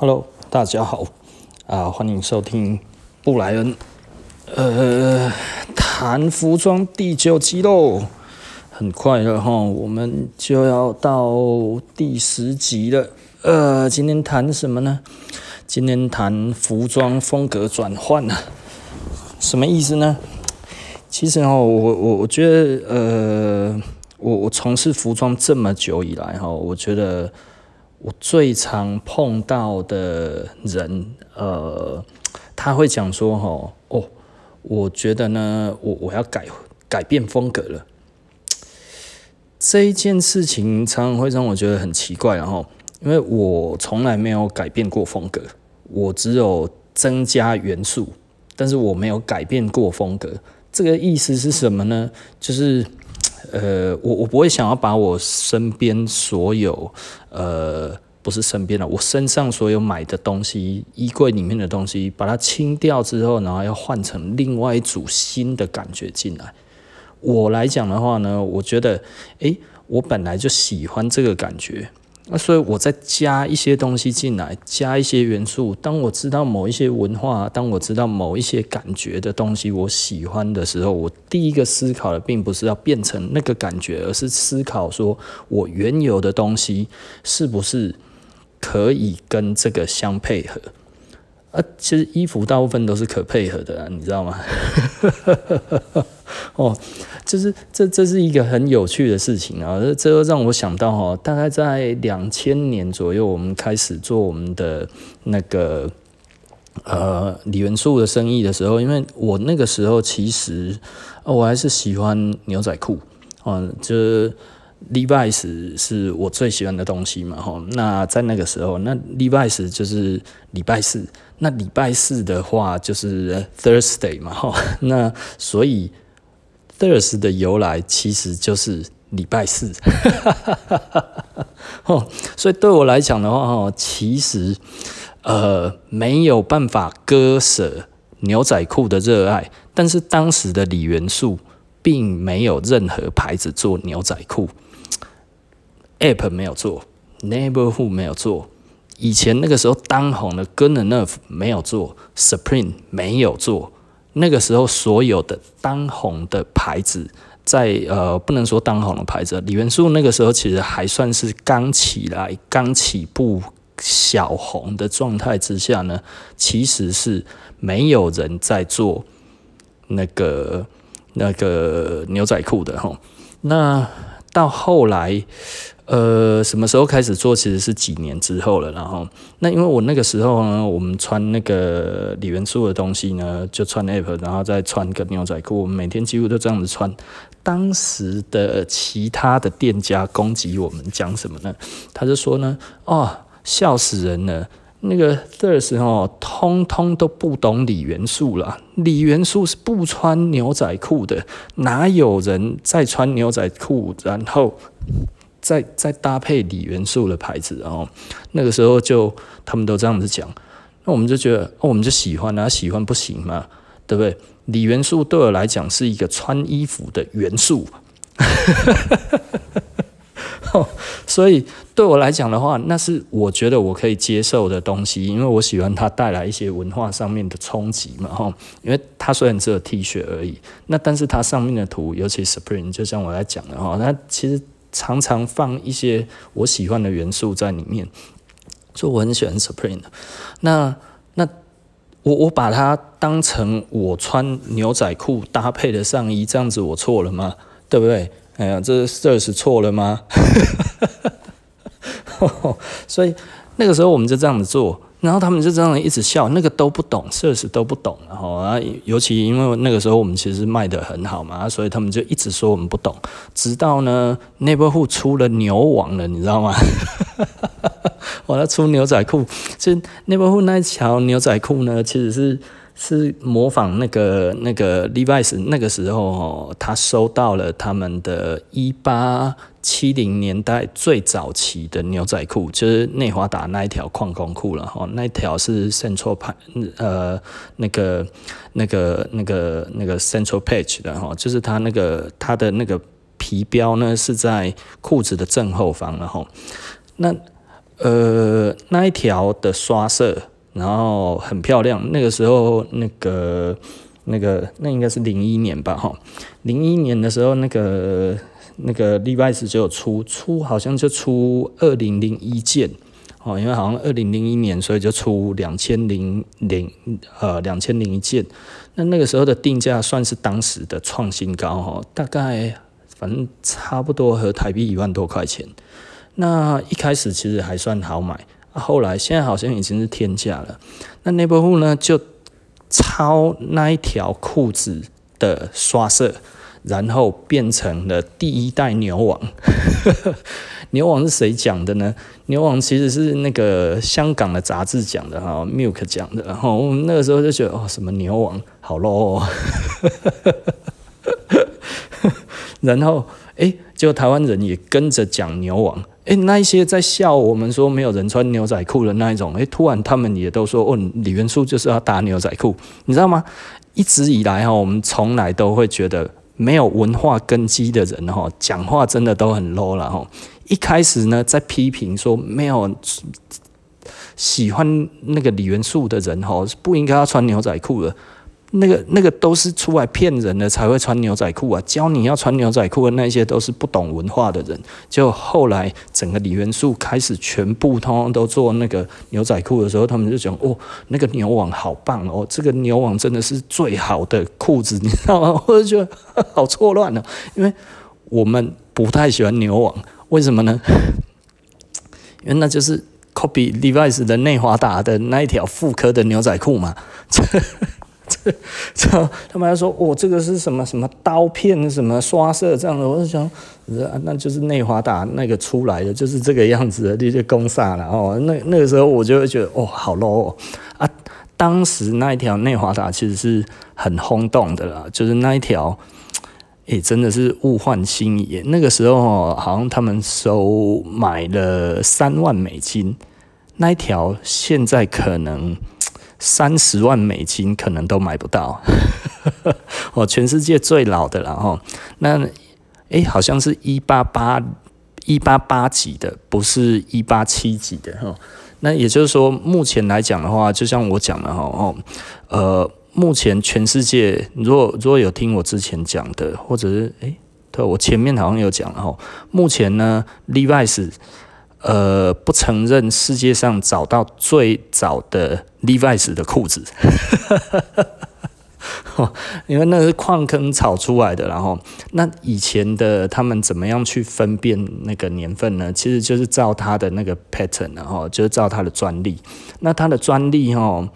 Hello，大家好，啊，欢迎收听布莱恩，呃，谈服装第九集喽，很快了哈，我们就要到第十集了，呃，今天谈什么呢？今天谈服装风格转换啊，什么意思呢？其实哈，我我我觉得，呃，我我从事服装这么久以来哈，我觉得。我最常碰到的人，呃，他会讲说：“吼，哦，我觉得呢，我我要改改变风格了。”这一件事情常常会让我觉得很奇怪，然后，因为我从来没有改变过风格，我只有增加元素，但是我没有改变过风格。这个意思是什么呢？就是。呃，我我不会想要把我身边所有，呃，不是身边的，我身上所有买的东西，衣柜里面的东西，把它清掉之后，然后要换成另外一组新的感觉进来。我来讲的话呢，我觉得，诶，我本来就喜欢这个感觉。那所以，我再加一些东西进来，加一些元素。当我知道某一些文化，当我知道某一些感觉的东西我喜欢的时候，我第一个思考的并不是要变成那个感觉，而是思考说我原有的东西是不是可以跟这个相配合。啊，其实衣服大部分都是可配合的啊，你知道吗？哦，就是这这是一个很有趣的事情啊，这这让我想到哈，大概在两千年左右，我们开始做我们的那个呃李元素的生意的时候，因为我那个时候其实我还是喜欢牛仔裤啊，就是 Levi's 是我最喜欢的东西嘛吼。那在那个时候，那 Levi's 就是礼拜四。那礼拜四的话就是 Thursday 嘛，吼，那所以 Thursday 的由来其实就是礼拜四，哦，所以对我来讲的话，哈，其实呃没有办法割舍牛仔裤的热爱，但是当时的李元素并没有任何牌子做牛仔裤，App 没有做，Neighborhood 没有做。以前那个时候当红的 Good Enough 没有做，Supreme 没有做。那个时候所有的当红的牌子在，呃不能说当红的牌子，李元素那个时候其实还算是刚起来、刚起步、小红的状态之下呢，其实是没有人在做那个那个牛仔裤的吼。那到后来。呃，什么时候开始做？其实是几年之后了。然后，那因为我那个时候呢，我们穿那个李元素的东西呢，就穿 Ape，然后再穿个牛仔裤，我们每天几乎都这样子穿。当时的其他的店家攻击我们，讲什么呢？他就说呢，哦，笑死人了，那个 Thirs 哦，通通都不懂李元素了。李元素是不穿牛仔裤的，哪有人在穿牛仔裤？然后。再再搭配李元素的牌子，然后那个时候就他们都这样子讲，那我们就觉得，哦，我们就喜欢啊，喜欢不行吗？对不对？李元素对我来讲是一个穿衣服的元素，所以对我来讲的话，那是我觉得我可以接受的东西，因为我喜欢它带来一些文化上面的冲击嘛，哈，因为它虽然只有 T 恤而已，那但是它上面的图，尤其 Supreme，就像我在讲的哈，那其实。常常放一些我喜欢的元素在里面，所以我很喜欢 Supreme。那那我我把它当成我穿牛仔裤搭配的上衣，这样子我错了吗？对不对？哎呀，这这是错了吗？所以那个时候我们就这样子做。然后他们就这样一直笑，那个都不懂，设施都不懂，然后啊，尤其因为那个时候我们其实卖得很好嘛，所以他们就一直说我们不懂。直到呢，Neighborhood 出了牛王了，你知道吗？我要出牛仔裤，其实 Neighborhood 那一条牛仔裤呢，其实是。是模仿那个那个 Levi's 那个时候哦，他收到了他们的一八七零年代最早期的牛仔裤，就是内华达那一条矿工裤了哈，那一条是 Central 牌呃那个那个那个那个 Central Page 的哈，就是它那个它的那个皮标呢是在裤子的正后方然后那。呃，那一条的刷色，然后很漂亮。那个时候，那个、那个、那应该是零一年吧，哈，零一年的时候，那个、那个 Levi's 就有出出，好像就出二零零一件，哦，因为好像二零零一年，所以就出两千零零呃两千零一件。那那个时候的定价算是当时的创新高，哈，大概。反正差不多和台币一万多块钱，那一开始其实还算好买，后来现在好像已经是天价了。那 Neighborhood 呢就抄那一条裤子的刷色，然后变成了第一代牛王。牛王是谁讲的呢？牛王其实是那个香港的杂志讲的哈，Milk 讲的。然后我们那个时候就觉得哦，什么牛王好 low 哦。然后，哎，结果台湾人也跟着讲牛王，哎，那一些在笑我们说没有人穿牛仔裤的那一种，哎，突然他们也都说，哦，李元素就是要搭牛仔裤，你知道吗？一直以来哈，我们从来都会觉得没有文化根基的人哈，讲话真的都很 low 了哈。一开始呢，在批评说没有喜欢那个李元素的人哈，不应该要穿牛仔裤的。那个那个都是出来骗人的才会穿牛仔裤啊！教你要穿牛仔裤的那些都是不懂文化的人。就后来整个李元素开始全部通通都做那个牛仔裤的时候，他们就讲哦，那个牛网好棒哦，这个牛网真的是最好的裤子，你知道吗？我就觉得好错乱哦，因为我们不太喜欢牛网，为什么呢？因为那就是 copy Levi's 的内华达的那一条复刻的牛仔裤嘛。这这，他们还说哦，这个是什么什么刀片，什么刷色这样的，我就想，那就是内华达那个出来的，就是这个样子的，这些公煞了哦。那那个时候我就会觉得哦，好 low 哦啊！当时那一条内华达其实是很轰动的啦，就是那一条，诶，真的是物换星移。那个时候哦，好像他们收买了三万美金，那一条现在可能。三十万美金可能都买不到，哦，全世界最老的了哈。那诶、好像是一八八一八八几的，不是一八七几的哈。那也就是说，目前来讲的话，就像我讲的哈哦，呃，目前全世界，如果如果有听我之前讲的，或者是诶、对，我前面好像有讲了哈。目前呢，Levi's。呃，不承认世界上找到最早的 Levi's 的裤子，因为那是矿坑炒出来的。然后，那以前的他们怎么样去分辨那个年份呢？其实就是照他的那个 pattern，然后就是照他的专利。那他的专利哈。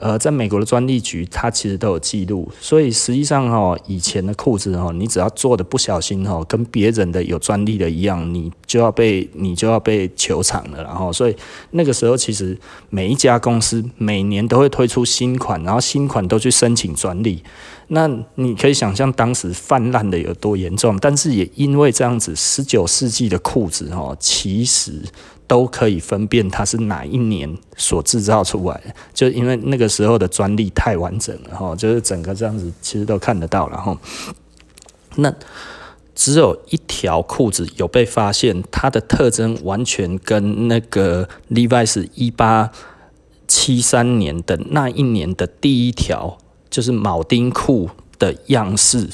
呃，在美国的专利局，它其实都有记录，所以实际上哈，以前的裤子哈，你只要做的不小心哈，跟别人的有专利的一样，你就要被你就要被求偿了，然后，所以那个时候其实每一家公司每年都会推出新款，然后新款都去申请专利，那你可以想象当时泛滥的有多严重，但是也因为这样子，十九世纪的裤子哈，其实。都可以分辨它是哪一年所制造出来的，就因为那个时候的专利太完整了哈，就是整个这样子其实都看得到了哈。那只有一条裤子有被发现，它的特征完全跟那个 Levi's 一八七三年的那一年的第一条就是铆钉裤的样式。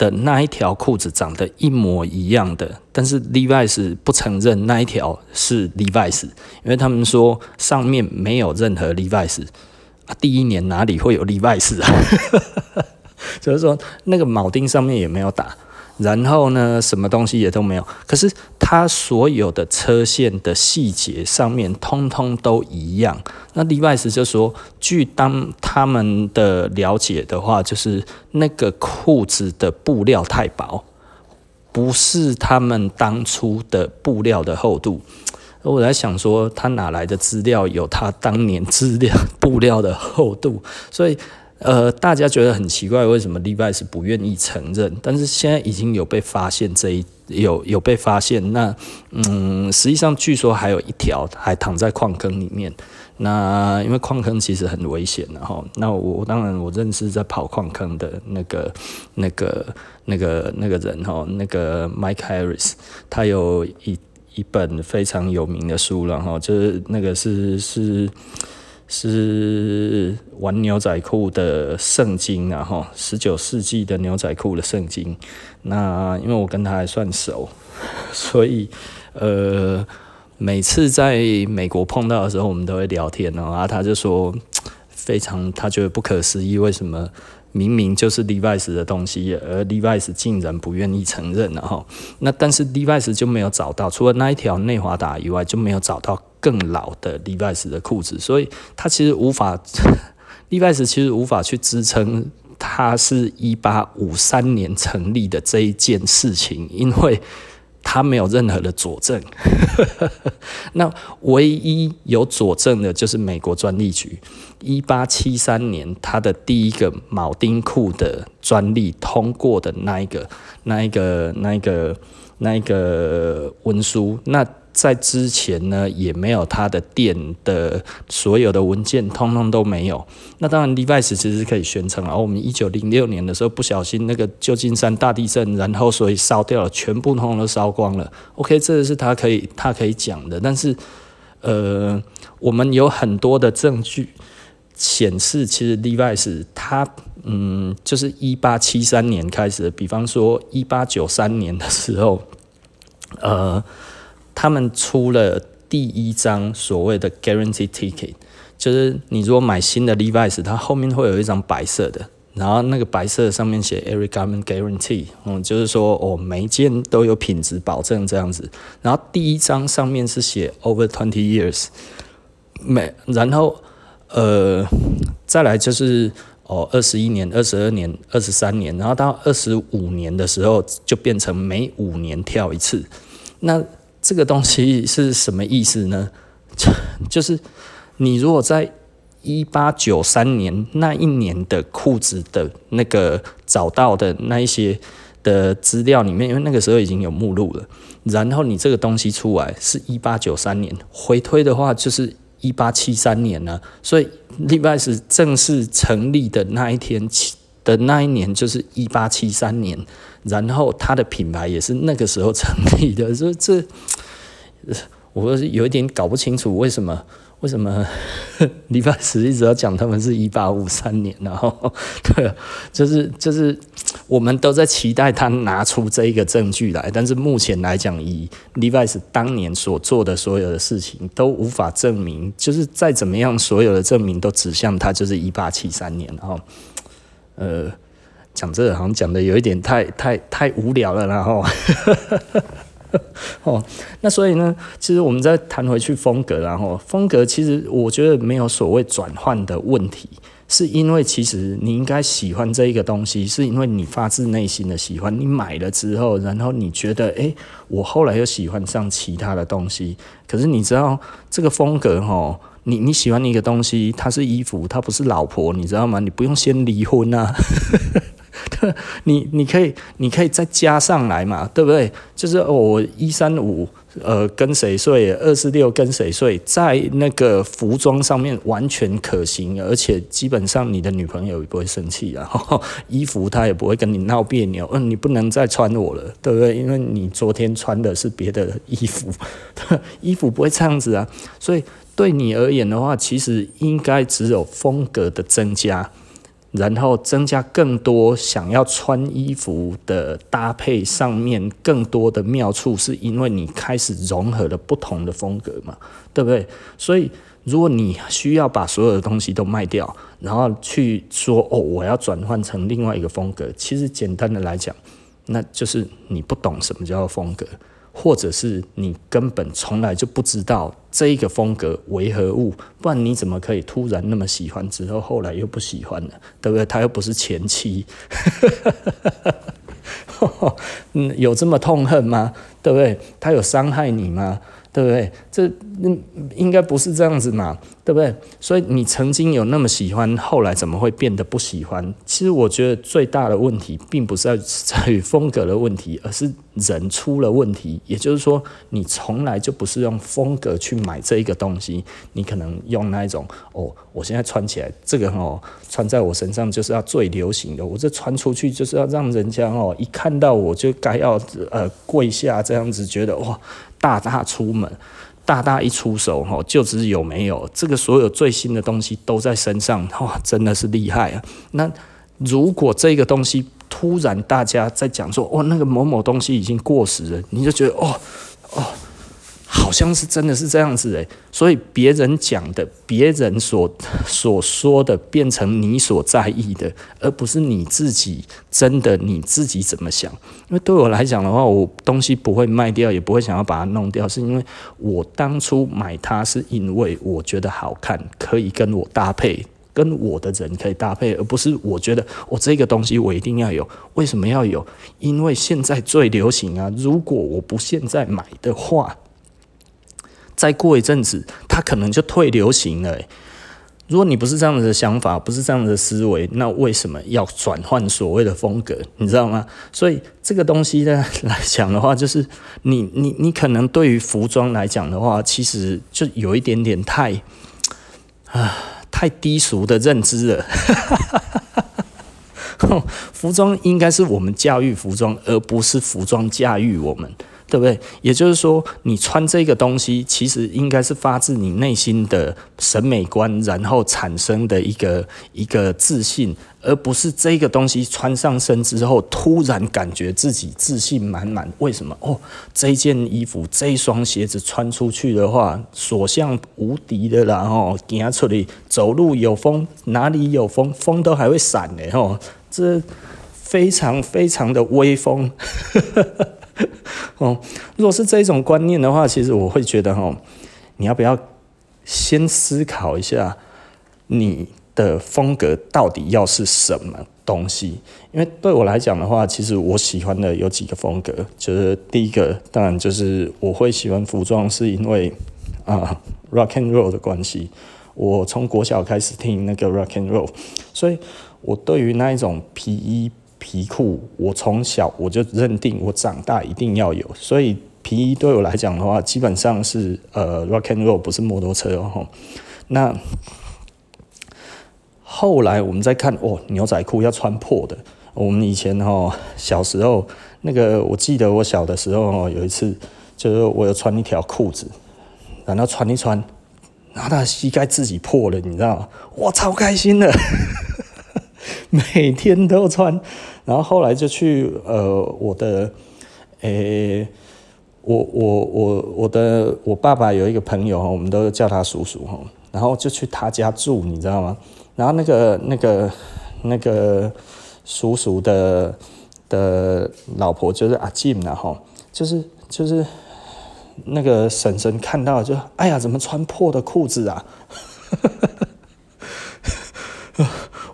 的那一条裤子长得一模一样的，但是 Levi's 不承认那一条是 Levi's，因为他们说上面没有任何 Levi's 啊，第一年哪里会有 Levi's 啊？所 以说那个铆钉上面也没有打。然后呢，什么东西也都没有。可是它所有的车线的细节上面，通通都一样。那 Levi's 就说，据当他们的了解的话，就是那个裤子的布料太薄，不是他们当初的布料的厚度。我在想说，他哪来的资料有他当年资料布料的厚度？所以。呃，大家觉得很奇怪，为什么 Levi's 不愿意承认？但是现在已经有被发现这一有有被发现。那嗯，实际上据说还有一条还躺在矿坑里面。那因为矿坑其实很危险的哈。那我当然我认识在跑矿坑的那个那个那个那个人哈，那个 Mike Harris，他有一一本非常有名的书了哈，就是那个是是是玩牛仔裤的圣经然后十九世纪的牛仔裤的圣经。那因为我跟他还算熟，所以呃，每次在美国碰到的时候，我们都会聊天哦，然后他就说非常他觉得不可思议，为什么？明明就是 Levi's 的东西，而 Levi's 竟然不愿意承认，然后那但是 Levi's 就没有找到，除了那一条内华达以外，就没有找到更老的 Levi's 的裤子，所以他其实无法 Levi's 其实无法去支撑它是一八五三年成立的这一件事情，因为。他没有任何的佐证，那唯一有佐证的就是美国专利局，一八七三年他的第一个铆钉裤的专利通过的那一个、那一个、那一个、那一个文书，那。在之前呢，也没有他的店的所有的文件，通通都没有。那当然，Levi's 其实可以宣称啊，我们一九零六年的时候不小心那个旧金山大地震，然后所以烧掉了，全部通通都烧光了。OK，这是他可以他可以讲的。但是，呃，我们有很多的证据显示，其实 Levi's 他嗯，就是一八七三年开始，比方说一八九三年的时候，呃。他们出了第一张所谓的 guarantee ticket，就是你如果买新的 Levi's，它后面会有一张白色的，然后那个白色的上面写 every garment guarantee，嗯，就是说哦，每一件都有品质保证这样子。然后第一张上面是写 over twenty years，每然后呃再来就是哦二十一年、二十二年、二十三年，然后到二十五年的时候就变成每五年跳一次，那。这个东西是什么意思呢？就 就是你如果在一八九三年那一年的裤子的那个找到的那一些的资料里面，因为那个时候已经有目录了，然后你这个东西出来是一八九三年，回推的话就是一八七三年呢，所以 Levi's 正式成立的那一天起的那一年就是一八七三年。然后他的品牌也是那个时候成立的，所 以这我有一点搞不清楚为什么为什么 礼拜十一直要讲他们是一八五三年，然后 对，就是就是我们都在期待他拿出这一个证据来，但是目前来讲，以 Levi's 当年所做的所有的事情都无法证明，就是再怎么样，所有的证明都指向他就是一八七三年，然后呃。讲这个好像讲的有一点太太太无聊了，然后，哦，那所以呢，其实我们再谈回去风格，然后风格其实我觉得没有所谓转换的问题，是因为其实你应该喜欢这一个东西，是因为你发自内心的喜欢，你买了之后，然后你觉得，哎，我后来又喜欢上其他的东西，可是你知道这个风格，哈。你你喜欢一个东西，它是衣服，它不是老婆，你知道吗？你不用先离婚啊，你你可以你可以再加上来嘛，对不对？就是我一三五呃跟谁睡，二四六跟谁睡，在那个服装上面完全可行，而且基本上你的女朋友也不会生气啊，衣服她也不会跟你闹别扭，嗯，你不能再穿我了，对不对？因为你昨天穿的是别的衣服，衣服不会这样子啊，所以。对你而言的话，其实应该只有风格的增加，然后增加更多想要穿衣服的搭配上面更多的妙处，是因为你开始融合了不同的风格嘛，对不对？所以如果你需要把所有的东西都卖掉，然后去说哦，我要转换成另外一个风格，其实简单的来讲，那就是你不懂什么叫做风格。或者是你根本从来就不知道这一个风格为何物，不然你怎么可以突然那么喜欢之后后来又不喜欢了，对不对？他又不是前妻，嗯，有这么痛恨吗？对不对？他有伤害你吗？对不对？这应该不是这样子嘛，对不对？所以你曾经有那么喜欢，后来怎么会变得不喜欢？其实我觉得最大的问题，并不是在在于风格的问题，而是人出了问题。也就是说，你从来就不是用风格去买这一个东西，你可能用那一种哦，我现在穿起来这个哦，穿在我身上就是要最流行的，我这穿出去就是要让人家哦，一看到我就该要呃跪下这样子，觉得哇。大大出门，大大一出手，哈，就知有没有这个所有最新的东西都在身上，哇，真的是厉害啊！那如果这个东西突然大家在讲说，哦，那个某某东西已经过时了，你就觉得，哦，哦。好像是真的是这样子诶，所以别人讲的，别人所所说的，变成你所在意的，而不是你自己真的你自己怎么想。因为对我来讲的话，我东西不会卖掉，也不会想要把它弄掉，是因为我当初买它是因为我觉得好看，可以跟我搭配，跟我的人可以搭配，而不是我觉得我这个东西我一定要有。为什么要有？因为现在最流行啊！如果我不现在买的话，再过一阵子，它可能就退流行了。如果你不是这样子的想法，不是这样子的思维，那为什么要转换所谓的风格？你知道吗？所以这个东西呢来讲的话，就是你你你可能对于服装来讲的话，其实就有一点点太啊太低俗的认知了。服装应该是我们驾驭服装，而不是服装驾驭我们。对不对？也就是说，你穿这个东西，其实应该是发自你内心的审美观，然后产生的一个一个自信，而不是这个东西穿上身之后，突然感觉自己自信满满。为什么？哦，这件衣服、这双鞋子穿出去的话，所向无敌的啦！哦，行出去走路有风，哪里有风，风都还会闪的哦，这非常非常的威风。哦，如果是这种观念的话，其实我会觉得哈，你要不要先思考一下你的风格到底要是什么东西？因为对我来讲的话，其实我喜欢的有几个风格，就是第一个，当然就是我会喜欢服装，是因为啊，rock and roll 的关系。我从国小开始听那个 rock and roll，所以我对于那一种皮衣。皮裤，我从小我就认定我长大一定要有，所以皮衣对我来讲的话，基本上是呃 rock and roll，不是摩托车哦。那后来我们再看哦，牛仔裤要穿破的。我们以前哦小时候那个，我记得我小的时候哦，有一次就是我有穿一条裤子，然后穿一穿，然后他膝盖自己破了，你知道吗？哇，超开心的。每天都穿，然后后来就去呃，我的，诶、我我我我的我爸爸有一个朋友，我们都叫他叔叔哈，然后就去他家住，你知道吗？然后那个那个那个叔叔的的老婆就是阿静然后就是就是那个婶婶看到就哎呀，怎么穿破的裤子啊？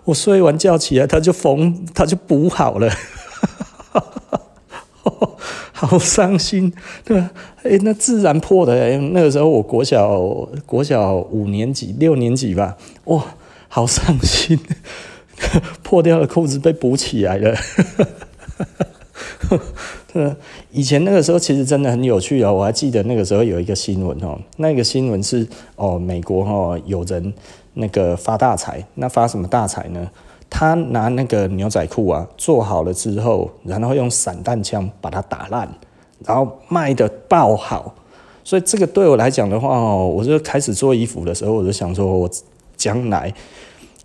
我睡完觉起来，他就缝，他就补好了，好伤心，对吧？哎，那自然破的，哎，那个时候我国小国小五年级六年级吧，哇，好伤心，破掉的裤子被补起来了，对，以前那个时候其实真的很有趣哦，我还记得那个时候有一个新闻哦，那个新闻是哦，美国哦有人。那个发大财，那发什么大财呢？他拿那个牛仔裤啊做好了之后，然后用散弹枪把它打烂，然后卖得爆好。所以这个对我来讲的话哦，我就开始做衣服的时候，我就想说，我将来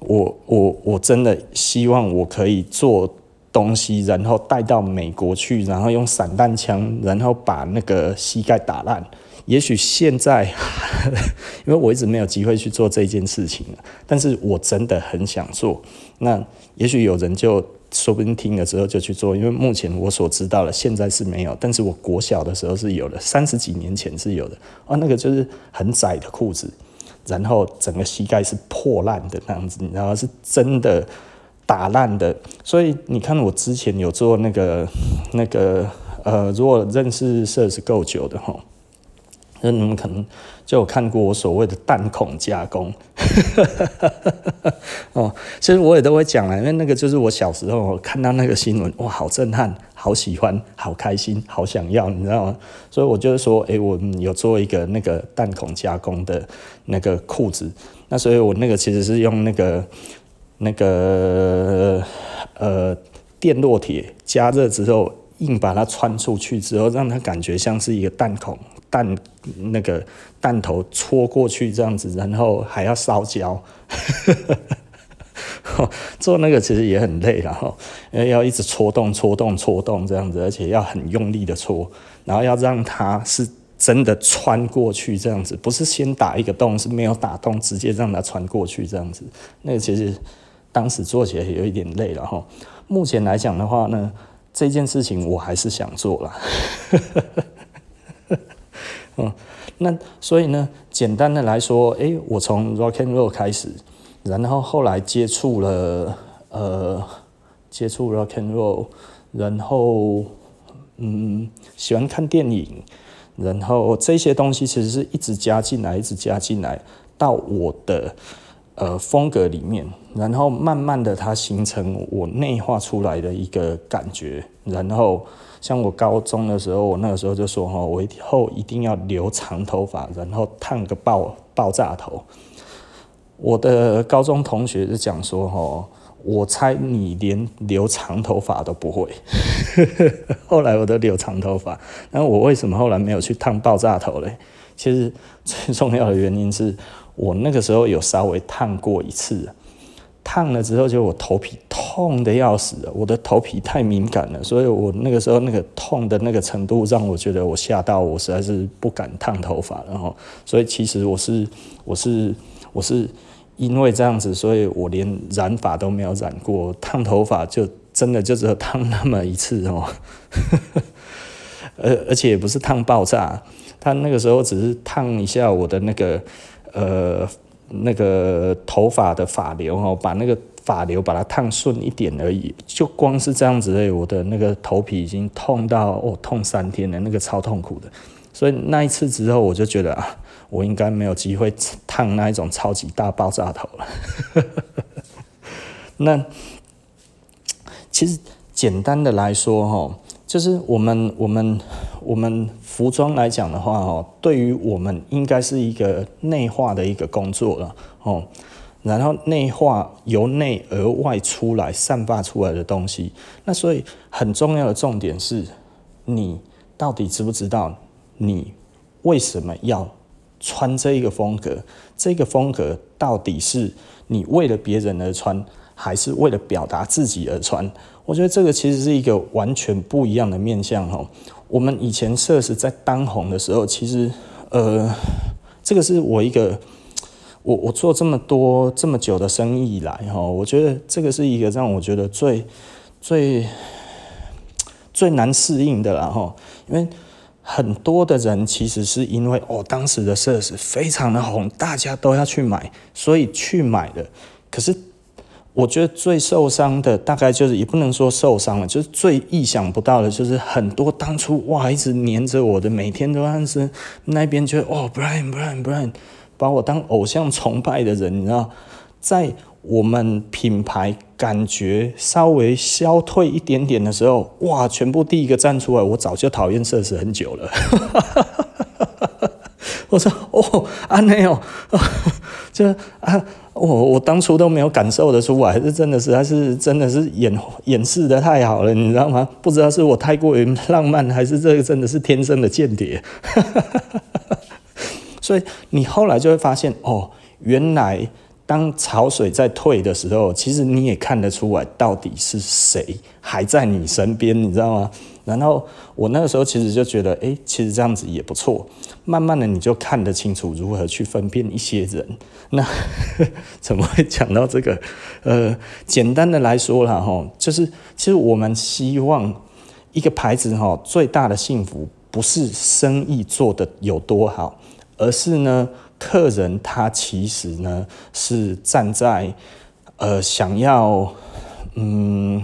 我我我真的希望我可以做东西，然后带到美国去，然后用散弹枪，然后把那个膝盖打烂。也许现在，因为我一直没有机会去做这件事情，但是我真的很想做。那也许有人就说不定听了之后就去做，因为目前我所知道的现在是没有，但是我国小的时候是有的，三十几年前是有的。啊，那个就是很窄的裤子，然后整个膝盖是破烂的那样子，然后是真的打烂的。所以你看，我之前有做那个那个呃，如果认识设计够久的齁。那你们可能就有看过我所谓的弹孔加工，哦，其实我也都会讲啊，因为那个就是我小时候看到那个新闻，哇，好震撼，好喜欢，好开心，好想要，你知道吗？所以我就是说，诶，我有做一个那个弹孔加工的那个裤子，那所以我那个其实是用那个那个呃电烙铁加热之后，硬把它穿出去之后，让它感觉像是一个弹孔。弹那个弹头戳过去这样子，然后还要烧焦。做那个其实也很累，然后因为要一直戳动、戳动、戳动这样子，而且要很用力的戳，然后要让它是真的穿过去这样子，不是先打一个洞，是没有打洞，直接让它穿过去这样子。那个其实当时做起来也有一点累了哈。目前来讲的话呢，这件事情我还是想做了。嗯，那所以呢，简单的来说，诶，我从 rock and roll 开始。然后后来接触了，呃，接触 rock and roll，然后嗯，喜欢看电影，然后这些东西其实是一直加进来，一直加进来到我的呃风格里面，然后慢慢的它形成我内化出来的一个感觉。然后像我高中的时候，我那个时候就说哈，我以后一定要留长头发，然后烫个爆爆炸头。我的高中同学就讲说：“吼，我猜你连留长头发都不会。”后来我都留长头发，那我为什么后来没有去烫爆炸头嘞？其实最重要的原因是我那个时候有稍微烫过一次，烫了之后就我头皮痛得要死了，我的头皮太敏感了，所以我那个时候那个痛的那个程度让我觉得我吓到，我实在是不敢烫头发，然后所以其实我是我是我是。因为这样子，所以我连染发都没有染过，烫头发就真的就只有烫那么一次哦，而而且也不是烫爆炸，他那个时候只是烫一下我的那个呃那个头发的发流哦，把那个发流把它烫顺一点而已，就光是这样子而已，我的那个头皮已经痛到哦痛三天了，那个超痛苦的，所以那一次之后我就觉得啊。我应该没有机会烫那一种超级大爆炸头了。那其实简单的来说，哈，就是我们我们我们服装来讲的话，哦，对于我们应该是一个内化的一个工作了，哦，然后内化由内而外出来散发出来的东西。那所以很重要的重点是，你到底知不知道你为什么要穿这一个风格，这个风格到底是你为了别人而穿，还是为了表达自己而穿？我觉得这个其实是一个完全不一样的面向哦。我们以前 Sirs 在当红的时候，其实呃，这个是我一个我我做这么多这么久的生意以来哈，我觉得这个是一个让我觉得最最最难适应的了哈，因为。很多的人其实是因为哦，当时的 Sirs 非常的红，大家都要去买，所以去买的。可是我觉得最受伤的，大概就是也不能说受伤了，就是最意想不到的，就是很多当初哇一直黏着我的，每天都还是那边觉得哦，Brian Brian Brian，把我当偶像崇拜的人，你知道，在。我们品牌感觉稍微消退一点点的时候，哇！全部第一个站出来，我早就讨厌 Sirs 很久了。我说哦，啊没有，就啊，我我当初都没有感受得出来，还是真的是还是真的是演演示得太好了，你知道吗？不知道是我太过于浪漫，还是这个真的是天生的间谍。所以你后来就会发现，哦，原来。当潮水在退的时候，其实你也看得出来到底是谁还在你身边，你知道吗？然后我那个时候其实就觉得，哎，其实这样子也不错。慢慢的你就看得清楚如何去分辨一些人。那 怎么会讲到这个？呃，简单的来说啦，哈，就是其实我们希望一个牌子哈，最大的幸福不是生意做得有多好，而是呢。客人他其实呢是站在呃想要嗯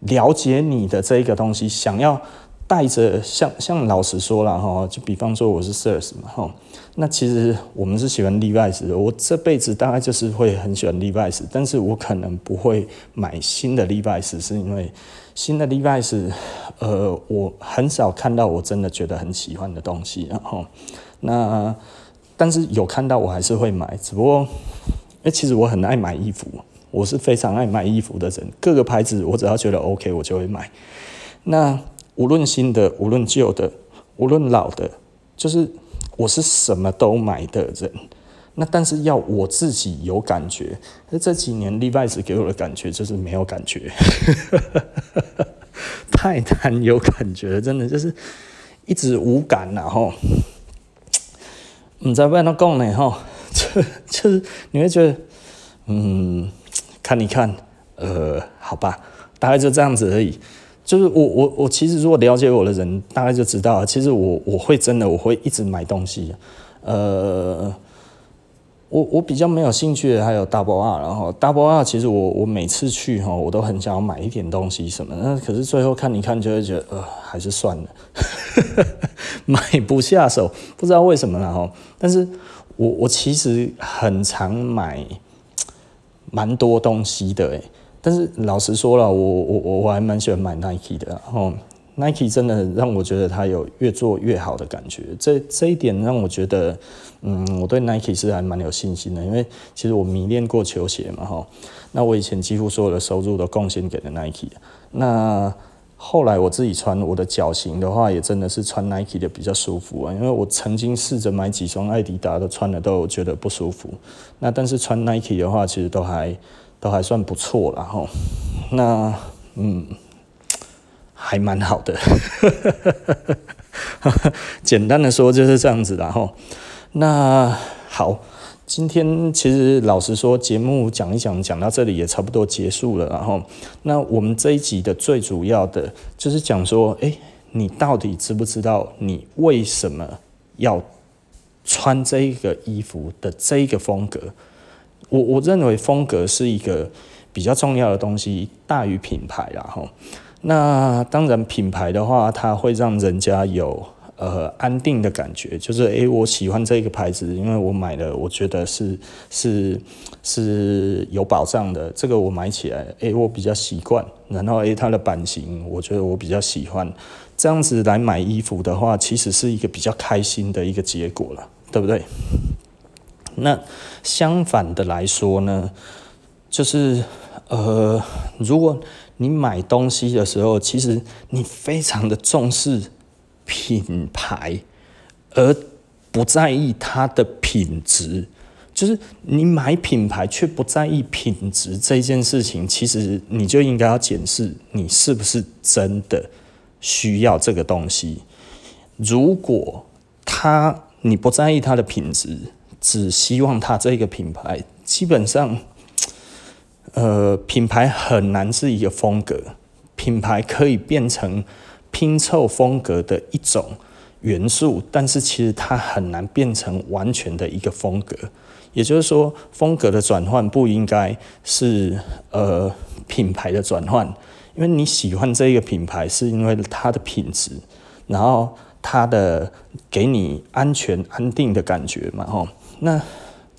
了解你的这一个东西，想要带着像像老实说了哈，就比方说我是 Sirs 嘛哈，那其实我们是喜欢 Levi's 的，我这辈子大概就是会很喜欢 Levi's，但是我可能不会买新的 Levi's，是因为新的 Levi's 呃我很少看到我真的觉得很喜欢的东西，然后那。但是有看到我还是会买，只不过，哎，其实我很爱买衣服，我是非常爱买衣服的人。各个牌子我只要觉得 OK，我就会买。那无论新的，无论旧的，无论老的，就是我是什么都买的人。那但是要我自己有感觉，那这几年 Levi's 给我的感觉就是没有感觉，太难有感觉，真的就是一直无感然后，你在外头讲呢哈，就就是你会觉得，嗯，看一看，呃，好吧，大概就这样子而已。就是我我我其实如果了解我的人，大概就知道，其实我我会真的我会一直买东西，呃。我我比较没有兴趣的还有 Double R，然后 Double R 其实我我每次去哈，我都很想要买一点东西什么，那可是最后看一看就会觉得呃还是算了，买不下手，不知道为什么然后，但是我我其实很常买蛮多东西的诶，但是老实说了，我我我我还蛮喜欢买 Nike 的，然后 Nike 真的让我觉得它有越做越好的感觉，这这一点让我觉得。嗯，我对 Nike 是还蛮有信心的，因为其实我迷恋过球鞋嘛，哈。那我以前几乎所有的收入都贡献给了 Nike。那后来我自己穿，我的脚型的话，也真的是穿 Nike 的比较舒服啊。因为我曾经试着买几双艾迪达的，穿了都觉得不舒服。那但是穿 Nike 的话，其实都还都还算不错啦。吼。那嗯，还蛮好的。简单的说就是这样子啦，哈。那好，今天其实老实说，节目讲一讲，讲到这里也差不多结束了。然后，那我们这一集的最主要的就是讲说，诶，你到底知不知道你为什么要穿这个衣服的这一个风格？我我认为风格是一个比较重要的东西，大于品牌。然后，那当然品牌的话，它会让人家有。呃，安定的感觉就是，诶、我喜欢这个牌子，因为我买了，我觉得是是是有保障的。这个我买起来，诶、我比较习惯。然后，诶、它的版型，我觉得我比较喜欢。这样子来买衣服的话，其实是一个比较开心的一个结果了，对不对？那相反的来说呢，就是呃，如果你买东西的时候，其实你非常的重视。品牌，而不在意它的品质，就是你买品牌却不在意品质这件事情，其实你就应该要检视你是不是真的需要这个东西。如果他你不在意它的品质，只希望它这个品牌，基本上，呃，品牌很难是一个风格，品牌可以变成。拼凑风格的一种元素，但是其实它很难变成完全的一个风格。也就是说，风格的转换不应该是呃品牌的转换，因为你喜欢这个品牌是因为它的品质，然后它的给你安全安定的感觉嘛，吼。那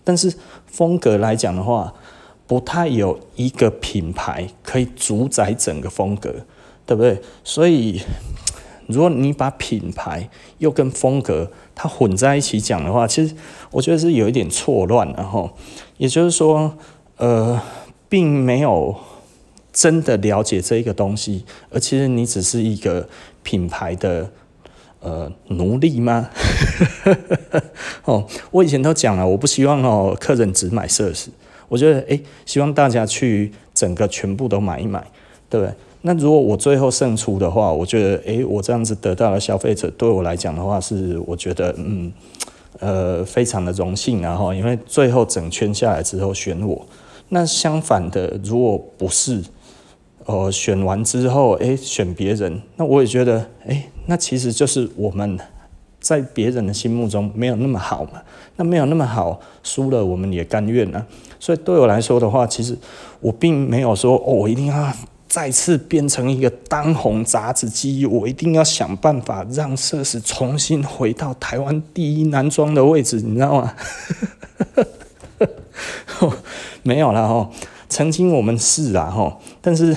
但是风格来讲的话，不太有一个品牌可以主宰整个风格。对不对？所以，如果你把品牌又跟风格它混在一起讲的话，其实我觉得是有一点错乱。然后，也就是说，呃，并没有真的了解这一个东西，而其实你只是一个品牌的呃奴隶吗？哦，我以前都讲了，我不希望哦客人只买设施，我觉得诶，希望大家去整个全部都买一买，对不对？那如果我最后胜出的话，我觉得，诶、我这样子得到了消费者，对我来讲的话，是我觉得，嗯，呃，非常的荣幸，然后因为最后整圈下来之后选我。那相反的，如果不是，呃，选完之后，诶、选别人，那我也觉得，诶、那其实就是我们在别人的心目中没有那么好嘛。那没有那么好，输了我们也甘愿啊。所以对我来说的话，其实我并没有说，哦，我一定要。再次变成一个当红炸子鸡，我一定要想办法让奢侈重新回到台湾第一男装的位置，你知道吗？没有啦哈，曾经我们是啊哈，但是，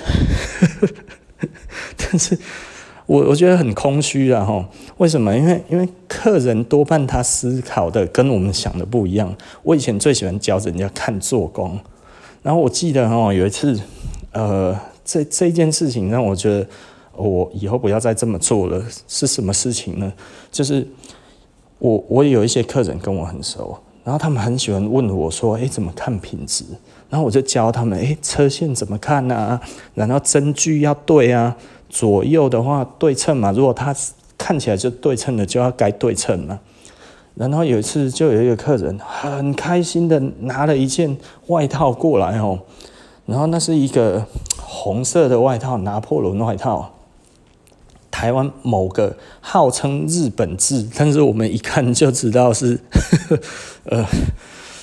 但是我我觉得很空虚啊哈。为什么？因为因为客人多半他思考的跟我们想的不一样。我以前最喜欢教人家看做工，然后我记得哈有一次，呃。这这件事情让我觉得，我以后不要再这么做了。是什么事情呢？就是我我有一些客人跟我很熟，然后他们很喜欢问我说：“哎，怎么看品质？”然后我就教他们：“哎，车线怎么看啊？然后针距要对啊，左右的话对称嘛。如果它看起来就对称的，就要该对称嘛。”然后有一次就有一个客人很开心的拿了一件外套过来哦，然后那是一个红色的外套，拿破仑外套。台湾某个号称日本制，但是我们一看就知道是呵呵 呃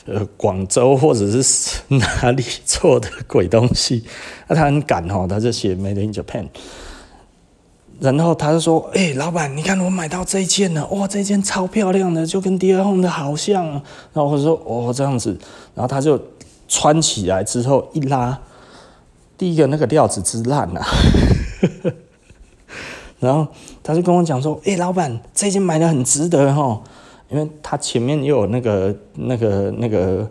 呃广州或者是哪里做的鬼东西。那他很敢哦，他就写 Made in Japan。然后他就说：“哎、老板，你看我买到这一件了，哇，这件超漂亮的，就跟第二号的好像。”然后我就说：“哦，这样子。”然后他就穿起来之后一拉，第一个那个料子之烂啊！然后他就跟我讲说：“哎、老板，这件买的很值得哈，因为他前面又有那个、那个、那个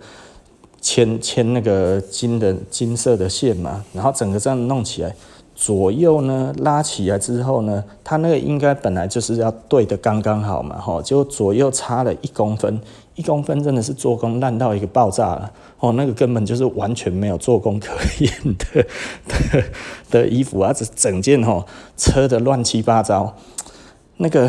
牵牵那个金的金色的线嘛，然后整个这样弄起来，左右呢拉起来之后呢，他那个应该本来就是要对的刚刚好嘛，哈，就左右差了一公分。”一公分真的是做工烂到一个爆炸了哦，那个根本就是完全没有做工可言的的的衣服啊，这整件哦车的乱七八糟。那个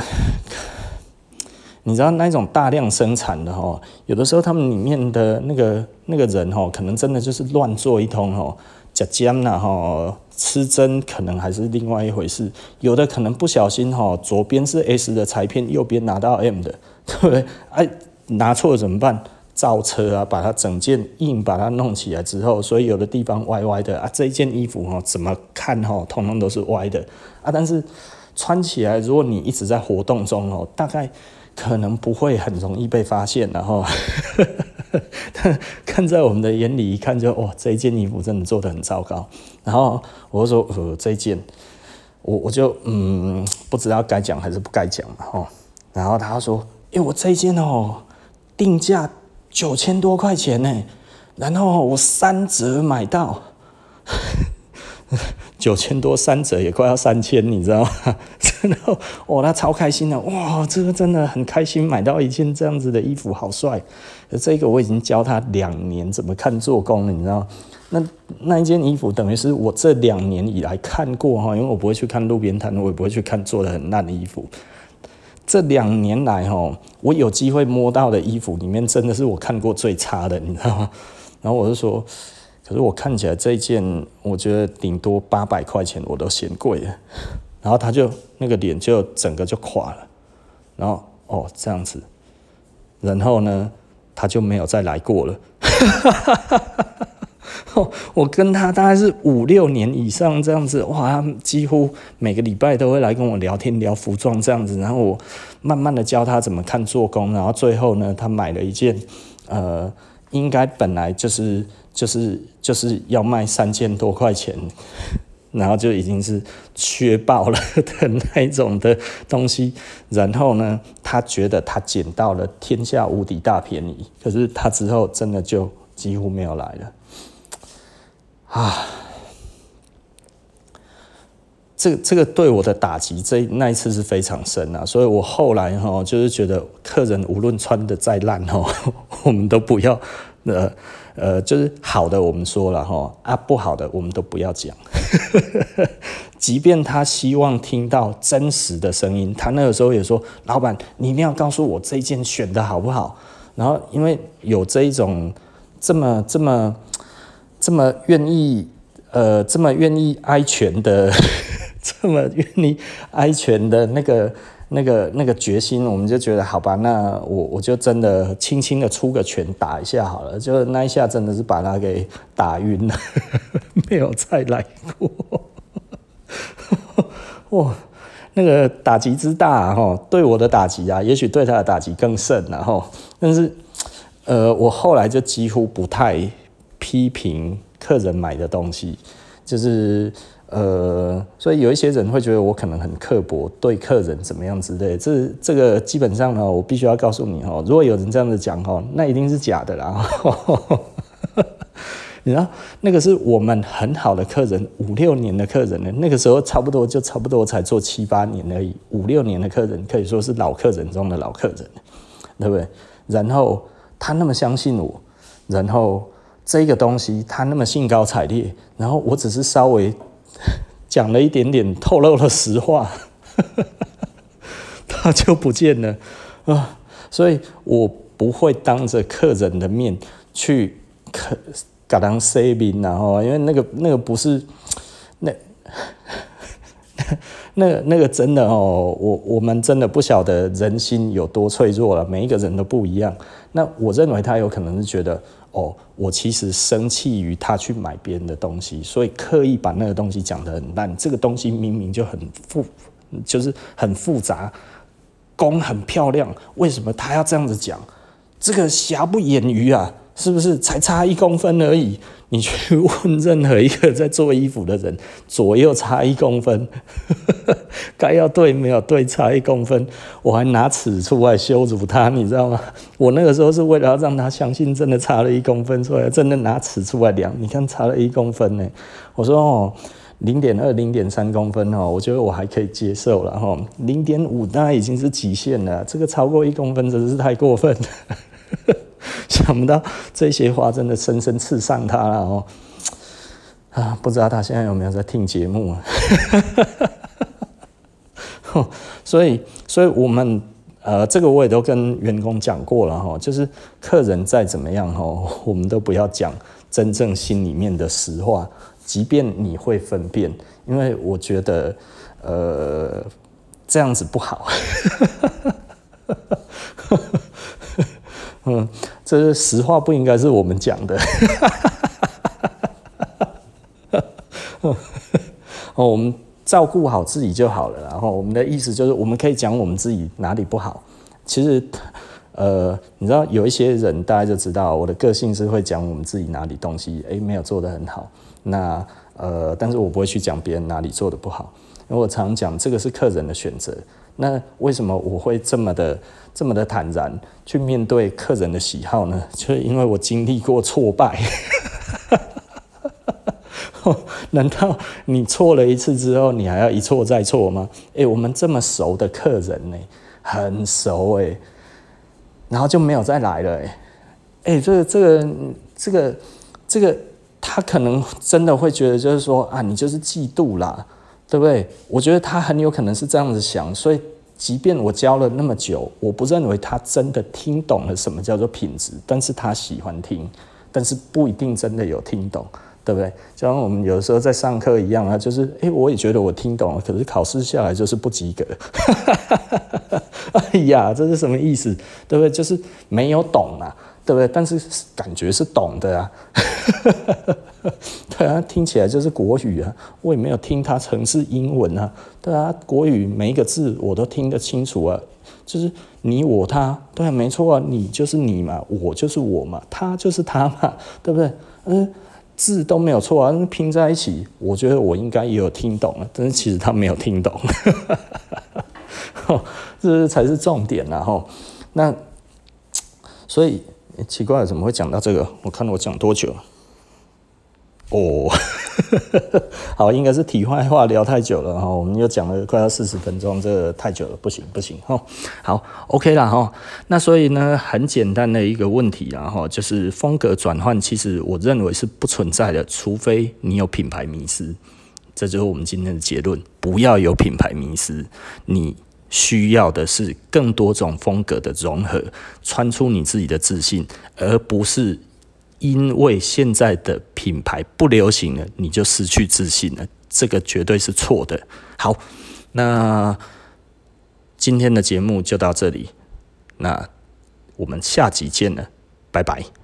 你知道那种大量生产的哦，有的时候他们里面的那个那个人哦，可能真的就是乱做一通哦，假尖呐哈，吃针可能还是另外一回事。有的可能不小心哈，左边是 S 的裁片，右边拿到 M 的，对不对？哎。拿错了怎么办？造车啊，把它整件硬把它弄起来之后，所以有的地方歪歪的啊。这一件衣服哈，怎么看哈，通通都是歪的啊。但是穿起来，如果你一直在活动中哦，大概可能不会很容易被发现。然后 看在我们的眼里一看就，哇，这一件衣服真的做得很糟糕。然后我就说，呃，这件，我我就嗯，不知道该讲还是不该讲嘛哈。然后他说，哎，我这一件哦。定价九千多块钱呢，然后我三折买到，九千多三折也快要三千，你知道吗？然后哦，他超开心的，哇，这个真的很开心，买到一件这样子的衣服，好帅。这个我已经教他两年怎么看做工了，你知道？那那一件衣服等于是我这两年以来看过哈，因为我不会去看路边摊，我也不会去看做的很烂的衣服。这两年来，哈，我有机会摸到的衣服里面，真的是我看过最差的，你知道吗？然后我就说，可是我看起来这一件，我觉得顶多八百块钱，我都嫌贵了。然后他就那个脸就整个就垮了。然后哦，这样子，然后呢，他就没有再来过了。我跟他大概是五六年以上这样子，哇，几乎每个礼拜都会来跟我聊天聊服装这样子，然后我慢慢的教他怎么看做工，然后最后呢，他买了一件，呃，应该本来就是就是就是要卖三千多块钱，然后就已经是缺爆了的那一种的东西，然后呢，他觉得他捡到了天下无敌大便宜，可是他之后真的就几乎没有来了。啊，这这个对我的打击，这那一次是非常深啊，所以我后来哈，就是觉得客人无论穿的再烂哦，我们都不要，呃呃，就是好的我们说了哈，啊不好的我们都不要讲，即便他希望听到真实的声音，他那个时候也说，老板你一定要告诉我这件选的好不好，然后因为有这一种这么这么。这么愿意，呃，这么愿意挨拳的，这么愿意挨拳的那个、那个、那个决心，我们就觉得好吧，那我我就真的轻轻的出个拳打一下好了，就那一下真的是把他给打晕了，没有再来过。哇，那个打击之大哈，对我的打击啊，也许对他的打击更甚然后，但是，呃，我后来就几乎不太。批评客人买的东西，就是呃，所以有一些人会觉得我可能很刻薄，对客人怎么样之类。这这个基本上呢，我必须要告诉你哦，如果有人这样子讲哦，那一定是假的啦。你知道，那个是我们很好的客人，五六年的客人呢，那个时候差不多就差不多才做七八年而已，五六年的客人可以说是老客人中的老客人。对不对？然后他那么相信我，然后这个东西他那么兴高采烈，然后我只是稍微 讲了一点点，透露了实话，他就不见了啊！所以我不会当着客人的面去客给他 saving 然后因为那个那个不是 那。那、那个真的哦，我我们真的不晓得人心有多脆弱了，每一个人都不一样。那我认为他有可能是觉得，哦，我其实生气于他去买别人的东西，所以刻意把那个东西讲得很烂。这个东西明明就很复，就是很复杂，工很漂亮，为什么他要这样子讲？这个瑕不掩瑜啊。是不是才差一公分而已？你去问任何一个在做衣服的人，左右差一公分，该要对没有对，差一公分，我还拿尺出来羞辱他，你知道吗？我那个时候是为了要让他相信真的差了一公分出来，真的拿尺出来量，你看差了一公分呢。我说哦，零点二、零点三公分哦，我觉得我还可以接受了哈。零点五当然已经是极限了，这个超过一公分真的是太过分了。想不到这些话真的深深刺伤他了哦，啊，不知道他现在有没有在听节目啊？所以，所以我们呃，这个我也都跟员工讲过了哈，就是客人再怎么样哈，我们都不要讲真正心里面的实话，即便你会分辨，因为我觉得呃这样子不好。嗯，这是实话，不应该是我们讲的。哦，我们照顾好自己就好了。然后我们的意思就是，我们可以讲我们自己哪里不好。其实，呃，你知道有一些人，大家就知道我的个性是会讲我们自己哪里东西，诶，没有做得很好。那呃，但是我不会去讲别人哪里做得不好。因为我常讲，这个是客人的选择。那为什么我会这么的这么的坦然去面对客人的喜好呢？就是因为我经历过挫败。难道你错了一次之后，你还要一错再错吗？哎，我们这么熟的客人呢，很熟哎，然后就没有再来了哎。哎，这个这个这个这个，他可能真的会觉得，就是说啊，你就是嫉妒啦。对不对？我觉得他很有可能是这样子想，所以即便我教了那么久，我不认为他真的听懂了什么叫做品质，但是他喜欢听，但是不一定真的有听懂，对不对？就像我们有时候在上课一样啊，就是诶，我也觉得我听懂了，可是考试下来就是不及格，哎呀，这是什么意思？对不对？就是没有懂啊。对不对？但是感觉是懂的啊，对啊，听起来就是国语啊。我也没有听它成是英文啊，对啊，国语每一个字我都听得清楚啊。就是你我他，对，没错啊，你就是你嘛，我就是我嘛，他就是他嘛，对不对？嗯，字都没有错啊，拼在一起，我觉得我应该也有听懂了，但是其实他没有听懂，这才是重点啊。哈。那所以。奇怪了，怎么会讲到这个？我看我讲多久？哦，好，应该是题外话聊太久了哈。我们又讲了快要四十分钟，这太久了，不行不行哈。好，OK 了哈。那所以呢，很简单的一个问题啊哈，就是风格转换，其实我认为是不存在的，除非你有品牌迷失。这就是我们今天的结论：不要有品牌迷失。你。需要的是更多种风格的融合，穿出你自己的自信，而不是因为现在的品牌不流行了，你就失去自信了。这个绝对是错的。好，那今天的节目就到这里，那我们下集见了，拜拜。